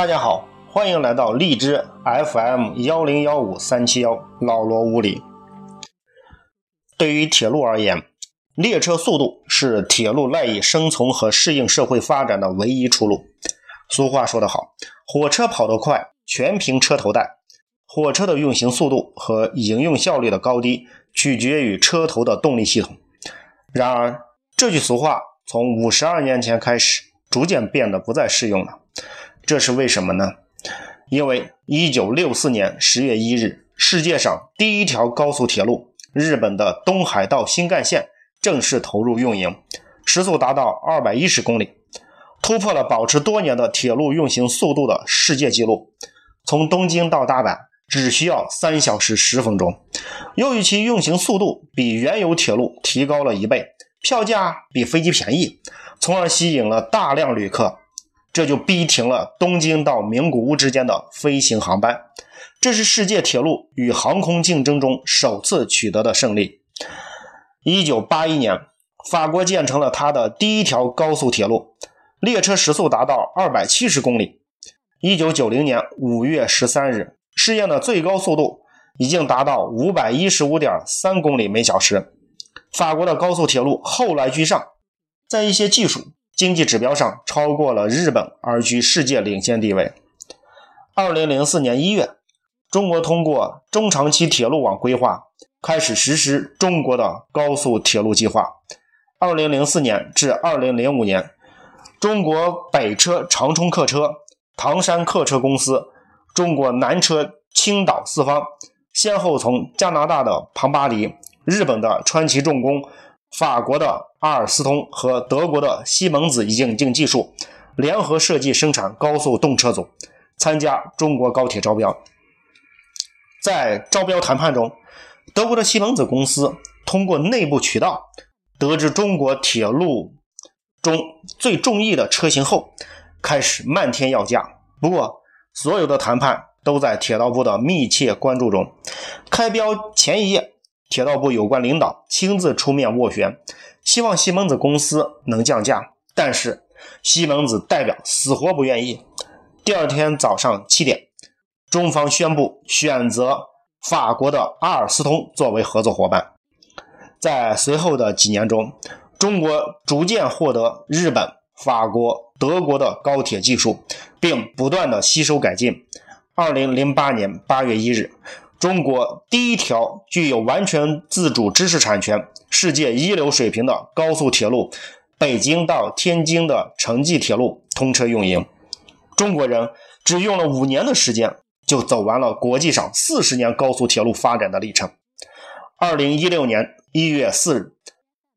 大家好，欢迎来到荔枝 FM 幺零幺五三七幺老罗屋里。对于铁路而言，列车速度是铁路赖以生存和适应社会发展的唯一出路。俗话说得好，火车跑得快，全凭车头带。火车的运行速度和营运效率的高低，取决于车头的动力系统。然而，这句俗话从五十二年前开始，逐渐变得不再适用了。这是为什么呢？因为一九六四年十月一日，世界上第一条高速铁路——日本的东海道新干线正式投入运营，时速达到二百一十公里，突破了保持多年的铁路运行速度的世界纪录。从东京到大阪只需要三小时十分钟。由于其运行速度比原有铁路提高了一倍，票价比飞机便宜，从而吸引了大量旅客。这就逼停了东京到名古屋之间的飞行航班，这是世界铁路与航空竞争中首次取得的胜利。一九八一年，法国建成了它的第一条高速铁路，列车时速达到二百七十公里。一九九零年五月十三日，试验的最高速度已经达到五百一十五点三公里每小时。法国的高速铁路后来居上，在一些技术。经济指标上超过了日本，而居世界领先地位。二零零四年一月，中国通过中长期铁路网规划，开始实施中国的高速铁路计划。二零零四年至二零零五年，中国北车长春客车、唐山客车公司、中国南车青岛四方，先后从加拿大的庞巴迪、日本的川崎重工。法国的阿尔斯通和德国的西门子引进技术，联合设计生产高速动车组，参加中国高铁招标。在招标谈判中，德国的西门子公司通过内部渠道得知中国铁路中最中意的车型后，开始漫天要价。不过，所有的谈判都在铁道部的密切关注中。开标前一夜。铁道部有关领导亲自出面斡旋，希望西门子公司能降价，但是西门子代表死活不愿意。第二天早上七点，中方宣布选择法国的阿尔斯通作为合作伙伴。在随后的几年中，中国逐渐获得日本、法国、德国的高铁技术，并不断的吸收改进。二零零八年八月一日。中国第一条具有完全自主知识产权、世界一流水平的高速铁路——北京到天津的城际铁路通车运营。中国人只用了五年的时间，就走完了国际上四十年高速铁路发展的历程。二零一六年一月四日，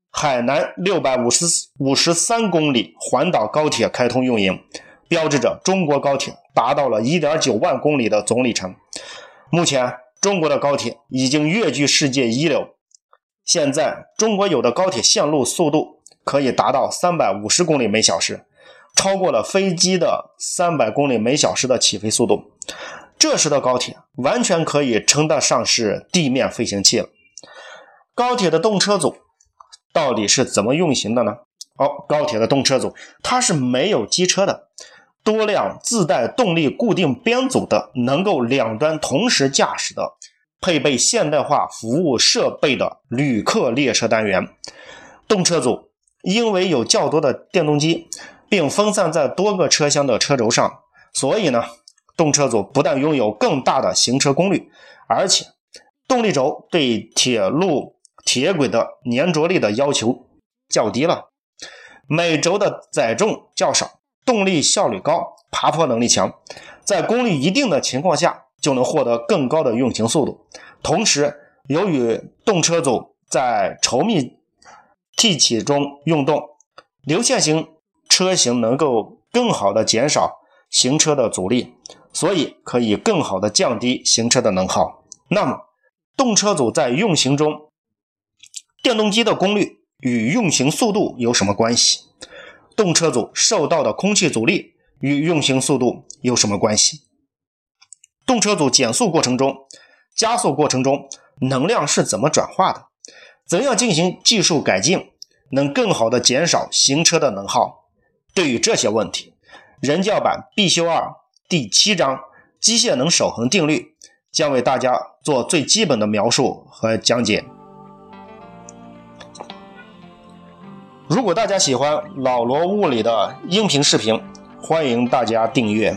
海南六百五十五十三公里环岛高铁开通运营，标志着中国高铁达到了一点九万公里的总里程。目前。中国的高铁已经跃居世界一流。现在，中国有的高铁线路速度可以达到三百五十公里每小时，超过了飞机的三百公里每小时的起飞速度。这时的高铁完全可以称得上是地面飞行器了。高铁的动车组到底是怎么运行的呢？哦，高铁的动车组它是没有机车的。多辆自带动力固定编组的、能够两端同时驾驶的、配备现代化服务设备的旅客列车单元。动车组因为有较多的电动机，并分散在多个车厢的车轴上，所以呢，动车组不但拥有更大的行车功率，而且动力轴对铁路铁轨的粘着力的要求较低了，每轴的载重较少。动力效率高，爬坡能力强，在功率一定的情况下，就能获得更高的运行速度。同时，由于动车组在稠密地起中运动，流线型车型能够更好的减少行车的阻力，所以可以更好的降低行车的能耗。那么，动车组在运行中，电动机的功率与运行速度有什么关系？动车组受到的空气阻力与运行速度有什么关系？动车组减速过程中、加速过程中，能量是怎么转化的？怎样进行技术改进，能更好的减少行车的能耗？对于这些问题，人教版必修二第七章机械能守恒定律，将为大家做最基本的描述和讲解。如果大家喜欢老罗物理的音频视频，欢迎大家订阅。